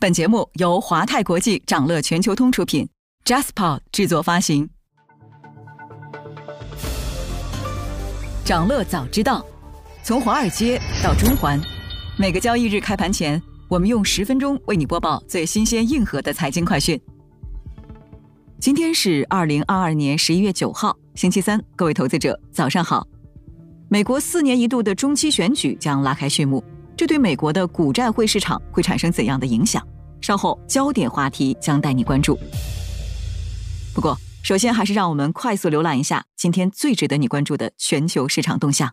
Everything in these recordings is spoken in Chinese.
本节目由华泰国际掌乐全球通出品，Jaspa 制作发行。掌乐早知道，从华尔街到中环，每个交易日开盘前，我们用十分钟为你播报最新鲜、硬核的财经快讯。今天是二零二二年十一月九号，星期三，各位投资者早上好。美国四年一度的中期选举将拉开序幕。这对美国的股债汇市场会产生怎样的影响？稍后焦点话题将带你关注。不过，首先还是让我们快速浏览一下今天最值得你关注的全球市场动向。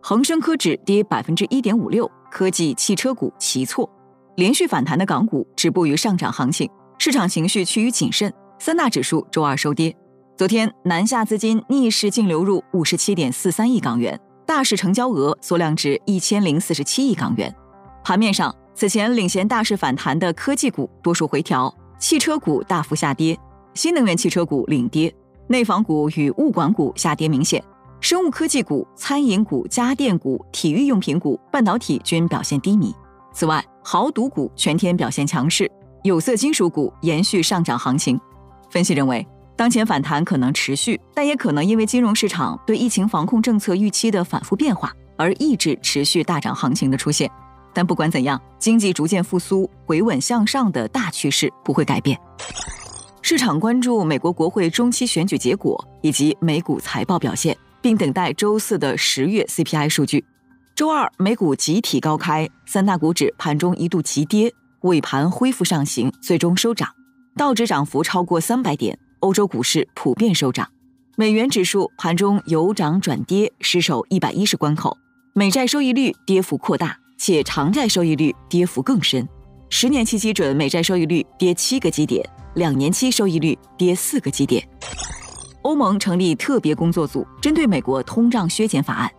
恒生科指跌百分之一点五六，科技汽车股齐挫，连续反弹的港股止步于上涨行情，市场情绪趋于谨慎，三大指数周二收跌。昨天，南下资金逆势净流入五十七点四三亿港元，大市成交额缩量至一千零四十七亿港元。盘面上，此前领衔大势反弹的科技股多数回调，汽车股大幅下跌，新能源汽车股领跌，内房股与物管股下跌明显，生物科技股、餐饮股、家电股、体育用品股、半导体均表现低迷。此外，豪赌股全天表现强势，有色金属股延续上涨行情。分析认为。当前反弹可能持续，但也可能因为金融市场对疫情防控政策预期的反复变化而抑制持续大涨行情的出现。但不管怎样，经济逐渐复苏、回稳向上的大趋势不会改变。市场关注美国国会中期选举结果以及美股财报表现，并等待周四的十月 CPI 数据。周二美股集体高开，三大股指盘中一度急跌，尾盘恢复上行，最终收涨，道指涨幅超过三百点。欧洲股市普遍收涨，美元指数盘中由涨转跌，失守一百一十关口。美债收益率跌幅扩大，且长债收益率跌幅更深。十年期基准美债收益率跌七个基点，两年期收益率跌四个基点。欧盟成立特别工作组，针对美国通胀削减法案。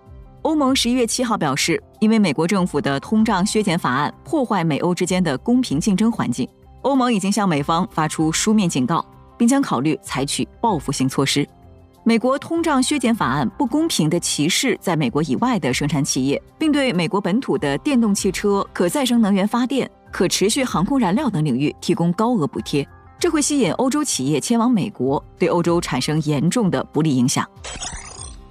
欧盟十一月七号表示，因为美国政府的通胀削减法案破坏美欧之间的公平竞争环境，欧盟已经向美方发出书面警告。并将考虑采取报复性措施。美国通胀削减法案不公平的歧视在美国以外的生产企业，并对美国本土的电动汽车、可再生能源发电、可持续航空燃料等领域提供高额补贴，这会吸引欧洲企业迁往美国，对欧洲产生严重的不利影响。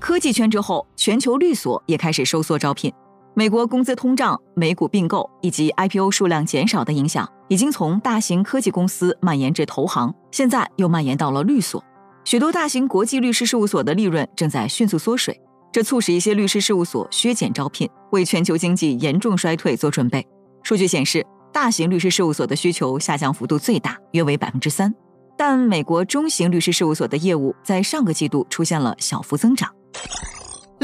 科技圈之后，全球律所也开始收缩招聘。美国工资通胀、美股并购以及 IPO 数量减少的影响，已经从大型科技公司蔓延至投行，现在又蔓延到了律所。许多大型国际律师事务所的利润正在迅速缩水，这促使一些律师事务所削减招聘，为全球经济严重衰退做准备。数据显示，大型律师事务所的需求下降幅度最大，约为百分之三，但美国中型律师事务所的业务在上个季度出现了小幅增长。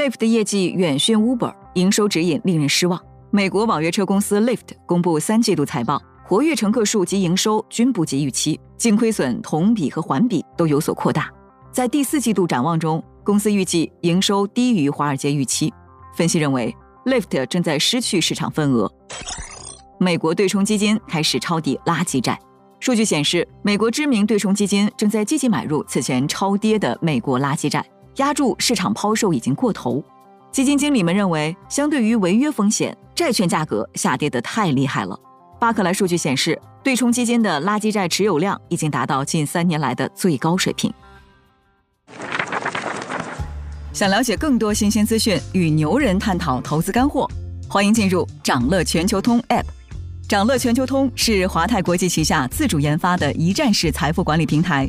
Lyft 的业绩远逊 Uber，营收指引令人失望。美国网约车公司 Lyft 公布三季度财报，活跃乘客数及营收均不及预期，净亏损同比和环比都有所扩大。在第四季度展望中，公司预计营收低于华尔街预期。分析认为，Lyft 正在失去市场份额。美国对冲基金开始抄底垃圾债。数据显示，美国知名对冲基金正在积极买入此前超跌的美国垃圾债。压住市场抛售已经过头，基金经理们认为，相对于违约风险，债券价格下跌的太厉害了。巴克莱数据显示，对冲基金的垃圾债持有量已经达到近三年来的最高水平。想了解更多新鲜资讯，与牛人探讨投资干货，欢迎进入掌乐全球通 App。掌乐全球通是华泰国际旗下自主研发的一站式财富管理平台。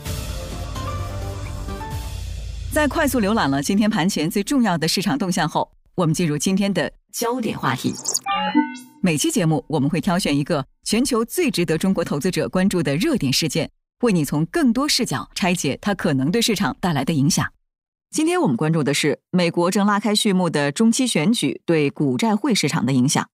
在快速浏览了今天盘前最重要的市场动向后，我们进入今天的焦点话题。每期节目我们会挑选一个全球最值得中国投资者关注的热点事件，为你从更多视角拆解它可能对市场带来的影响。今天我们关注的是美国正拉开序幕的中期选举对股债汇市场的影响。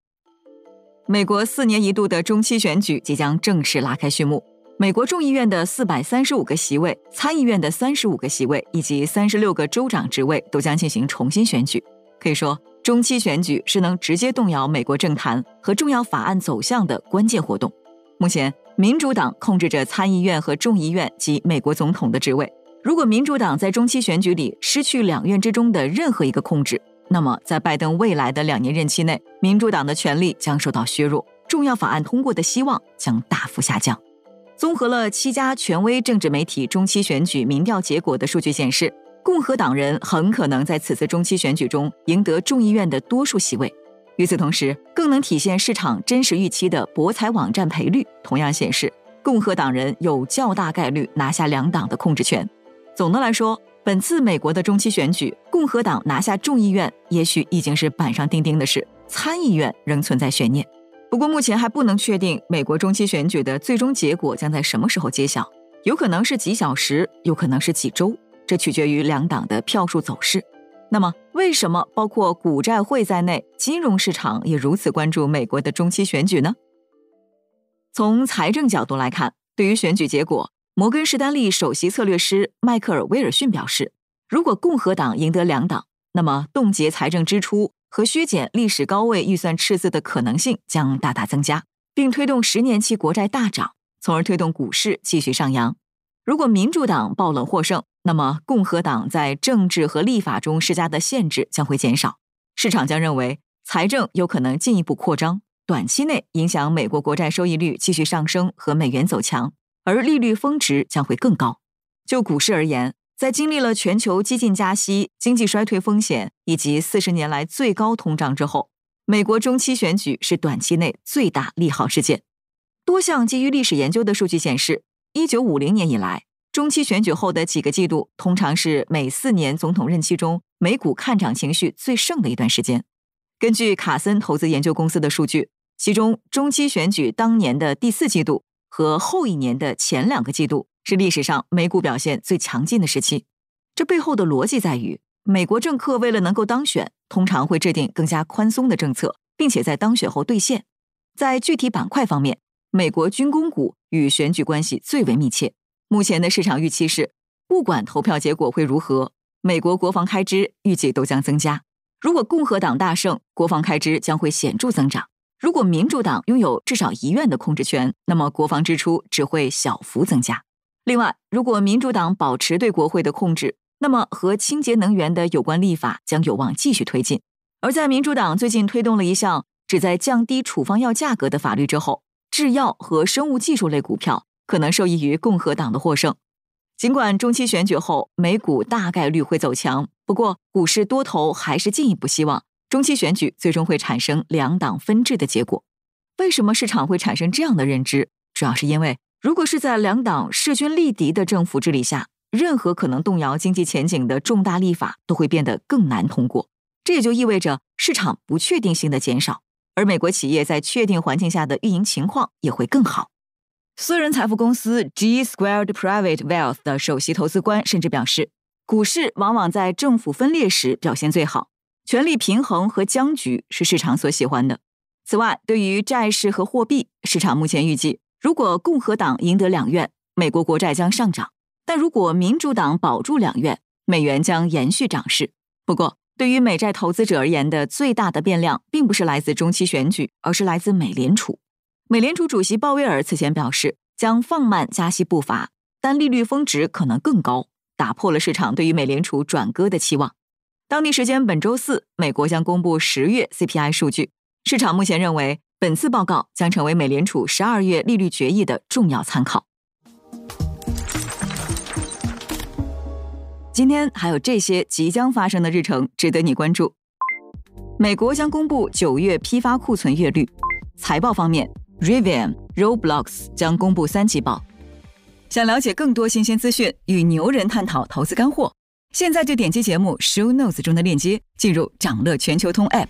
美国四年一度的中期选举即将正式拉开序幕。美国众议院的四百三十五个席位、参议院的三十五个席位以及三十六个州长职位都将进行重新选举。可以说，中期选举是能直接动摇美国政坛和重要法案走向的关键活动。目前，民主党控制着参议院和众议院及美国总统的职位。如果民主党在中期选举里失去两院之中的任何一个控制，那么在拜登未来的两年任期内，民主党的权力将受到削弱，重要法案通过的希望将大幅下降。综合了七家权威政治媒体中期选举民调结果的数据显示，共和党人很可能在此次中期选举中赢得众议院的多数席位。与此同时，更能体现市场真实预期的博彩网站赔率同样显示，共和党人有较大概率拿下两党的控制权。总的来说，本次美国的中期选举，共和党拿下众议院也许已经是板上钉钉的事，参议院仍存在悬念。不过，目前还不能确定美国中期选举的最终结果将在什么时候揭晓，有可能是几小时，有可能是几周，这取决于两党的票数走势。那么，为什么包括股债汇在内，金融市场也如此关注美国的中期选举呢？从财政角度来看，对于选举结果，摩根士丹利首席策略师迈克尔·威尔逊表示，如果共和党赢得两党，那么冻结财政支出。和削减历史高位预算赤字的可能性将大大增加，并推动十年期国债大涨，从而推动股市继续上扬。如果民主党爆冷获胜，那么共和党在政治和立法中施加的限制将会减少，市场将认为财政有可能进一步扩张，短期内影响美国国债收益率继续上升和美元走强，而利率峰值将会更高。就股市而言，在经历了全球激进加息、经济衰退风险以及四十年来最高通胀之后，美国中期选举是短期内最大利好事件。多项基于历史研究的数据显示，一九五零年以来，中期选举后的几个季度通常是每四年总统任期中美股看涨情绪最盛的一段时间。根据卡森投资研究公司的数据，其中中期选举当年的第四季度和后一年的前两个季度。是历史上美股表现最强劲的时期。这背后的逻辑在于，美国政客为了能够当选，通常会制定更加宽松的政策，并且在当选后兑现。在具体板块方面，美国军工股与选举关系最为密切。目前的市场预期是，不管投票结果会如何，美国国防开支预计都将增加。如果共和党大胜，国防开支将会显著增长；如果民主党拥有至少一院的控制权，那么国防支出只会小幅增加。另外，如果民主党保持对国会的控制，那么和清洁能源的有关立法将有望继续推进。而在民主党最近推动了一项旨在降低处方药价格的法律之后，制药和生物技术类股票可能受益于共和党的获胜。尽管中期选举后美股大概率会走强，不过股市多头还是进一步希望中期选举最终会产生两党分治的结果。为什么市场会产生这样的认知？主要是因为。如果是在两党势均力敌的政府治理下，任何可能动摇经济前景的重大立法都会变得更难通过。这也就意味着市场不确定性的减少，而美国企业在确定环境下的运营情况也会更好。私人财富公司 G Squared Private Wealth 的首席投资官甚至表示，股市往往在政府分裂时表现最好，权力平衡和僵局是市场所喜欢的。此外，对于债市和货币，市场目前预计。如果共和党赢得两院，美国国债将上涨；但如果民主党保住两院，美元将延续涨势。不过，对于美债投资者而言的最大的变量，并不是来自中期选举，而是来自美联储。美联储主席鲍威尔此前表示，将放慢加息步伐，但利率峰值可能更高，打破了市场对于美联储转鸽的期望。当地时间本周四，美国将公布十月 CPI 数据，市场目前认为。本次报告将成为美联储十二月利率决议的重要参考。今天还有这些即将发生的日程值得你关注：美国将公布九月批发库存月率；财报方面，Rivian、Roblox 将公布三季报。想了解更多新鲜资讯，与牛人探讨投资干货，现在就点击节目 Show Notes 中的链接，进入掌乐全球通 App。